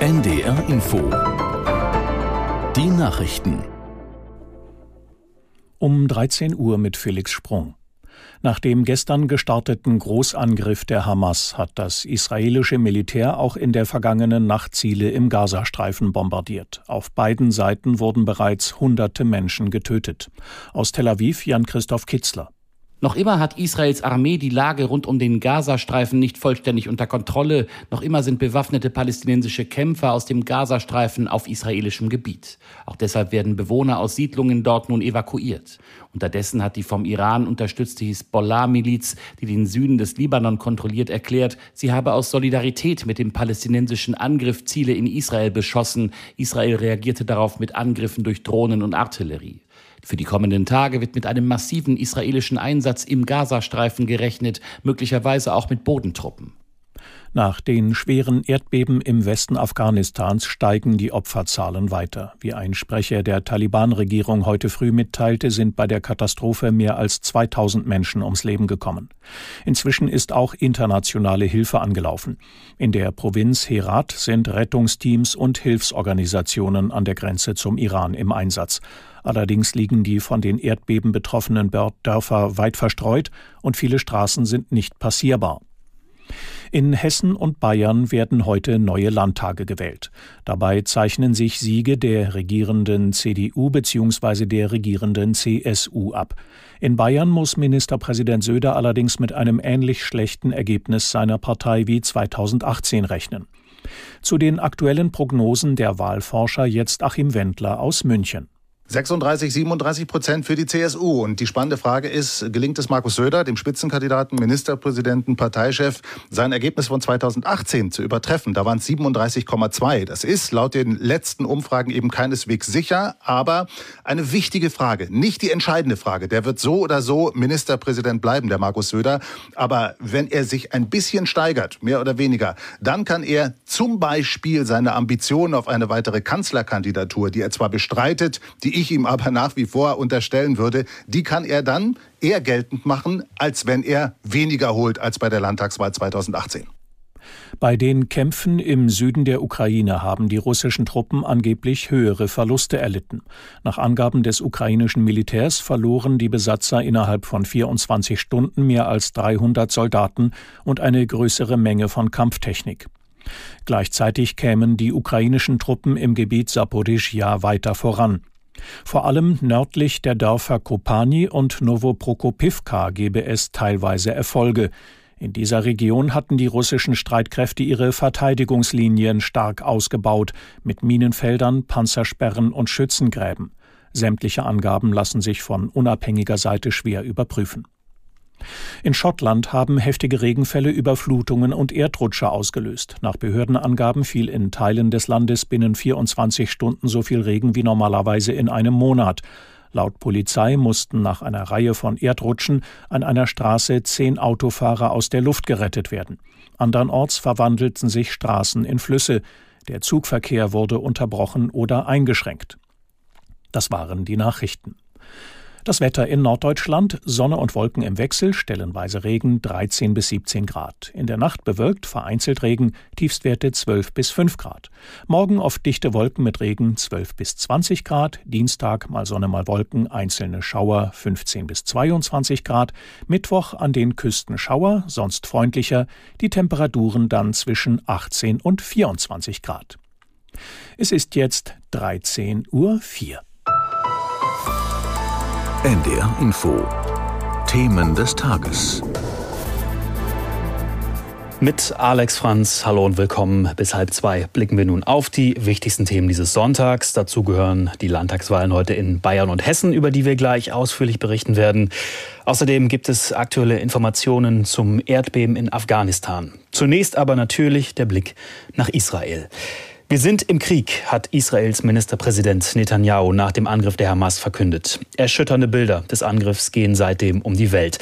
NDR Info. Die Nachrichten. Um 13 Uhr mit Felix Sprung. Nach dem gestern gestarteten Großangriff der Hamas hat das israelische Militär auch in der vergangenen Nacht Ziele im Gazastreifen bombardiert. Auf beiden Seiten wurden bereits hunderte Menschen getötet. Aus Tel Aviv Jan-Christoph Kitzler. Noch immer hat Israels Armee die Lage rund um den Gazastreifen nicht vollständig unter Kontrolle. Noch immer sind bewaffnete palästinensische Kämpfer aus dem Gazastreifen auf israelischem Gebiet. Auch deshalb werden Bewohner aus Siedlungen dort nun evakuiert. Unterdessen hat die vom Iran unterstützte Hisbollah-Miliz, die den Süden des Libanon kontrolliert, erklärt, sie habe aus Solidarität mit dem palästinensischen Angriff Ziele in Israel beschossen. Israel reagierte darauf mit Angriffen durch Drohnen und Artillerie. Für die kommenden Tage wird mit einem massiven israelischen Einsatz im Gazastreifen gerechnet, möglicherweise auch mit Bodentruppen. Nach den schweren Erdbeben im Westen Afghanistans steigen die Opferzahlen weiter. Wie ein Sprecher der Taliban-Regierung heute früh mitteilte, sind bei der Katastrophe mehr als 2000 Menschen ums Leben gekommen. Inzwischen ist auch internationale Hilfe angelaufen. In der Provinz Herat sind Rettungsteams und Hilfsorganisationen an der Grenze zum Iran im Einsatz. Allerdings liegen die von den Erdbeben betroffenen Dörfer weit verstreut und viele Straßen sind nicht passierbar. In Hessen und Bayern werden heute neue Landtage gewählt. Dabei zeichnen sich Siege der regierenden CDU bzw. der regierenden CSU ab. In Bayern muss Ministerpräsident Söder allerdings mit einem ähnlich schlechten Ergebnis seiner Partei wie 2018 rechnen. Zu den aktuellen Prognosen der Wahlforscher jetzt Achim Wendler aus München. 36, 37 Prozent für die CSU. Und die spannende Frage ist, gelingt es Markus Söder, dem Spitzenkandidaten, Ministerpräsidenten, Parteichef, sein Ergebnis von 2018 zu übertreffen? Da waren es 37,2. Das ist laut den letzten Umfragen eben keineswegs sicher, aber eine wichtige Frage. Nicht die entscheidende Frage. Der wird so oder so Ministerpräsident bleiben, der Markus Söder. Aber wenn er sich ein bisschen steigert, mehr oder weniger, dann kann er zum Beispiel seine Ambitionen auf eine weitere Kanzlerkandidatur, die er zwar bestreitet, die ich ihm aber nach wie vor unterstellen würde, die kann er dann eher geltend machen, als wenn er weniger holt als bei der Landtagswahl 2018. Bei den Kämpfen im Süden der Ukraine haben die russischen Truppen angeblich höhere Verluste erlitten. Nach Angaben des ukrainischen Militärs verloren die Besatzer innerhalb von 24 Stunden mehr als 300 Soldaten und eine größere Menge von Kampftechnik. Gleichzeitig kämen die ukrainischen Truppen im Gebiet Saporischja weiter voran. Vor allem nördlich der Dörfer Kopani und Novoprokopivka gebe es teilweise Erfolge. In dieser Region hatten die russischen Streitkräfte ihre Verteidigungslinien stark ausgebaut, mit Minenfeldern, Panzersperren und Schützengräben. Sämtliche Angaben lassen sich von unabhängiger Seite schwer überprüfen. In Schottland haben heftige Regenfälle Überflutungen und Erdrutsche ausgelöst. Nach Behördenangaben fiel in Teilen des Landes binnen 24 Stunden so viel Regen wie normalerweise in einem Monat. Laut Polizei mussten nach einer Reihe von Erdrutschen an einer Straße zehn Autofahrer aus der Luft gerettet werden. Andernorts verwandelten sich Straßen in Flüsse. Der Zugverkehr wurde unterbrochen oder eingeschränkt. Das waren die Nachrichten. Das Wetter in Norddeutschland, Sonne und Wolken im Wechsel, stellenweise Regen 13 bis 17 Grad. In der Nacht bewölkt, vereinzelt Regen, Tiefstwerte 12 bis 5 Grad. Morgen oft dichte Wolken mit Regen 12 bis 20 Grad. Dienstag mal Sonne, mal Wolken, einzelne Schauer 15 bis 22 Grad. Mittwoch an den Küsten Schauer, sonst freundlicher. Die Temperaturen dann zwischen 18 und 24 Grad. Es ist jetzt 13.04 Uhr. NDR Info. Themen des Tages. Mit Alex Franz, hallo und willkommen. Bis halb zwei blicken wir nun auf die wichtigsten Themen dieses Sonntags. Dazu gehören die Landtagswahlen heute in Bayern und Hessen, über die wir gleich ausführlich berichten werden. Außerdem gibt es aktuelle Informationen zum Erdbeben in Afghanistan. Zunächst aber natürlich der Blick nach Israel. Wir sind im Krieg, hat Israels Ministerpräsident Netanyahu nach dem Angriff der Hamas verkündet. Erschütternde Bilder des Angriffs gehen seitdem um die Welt.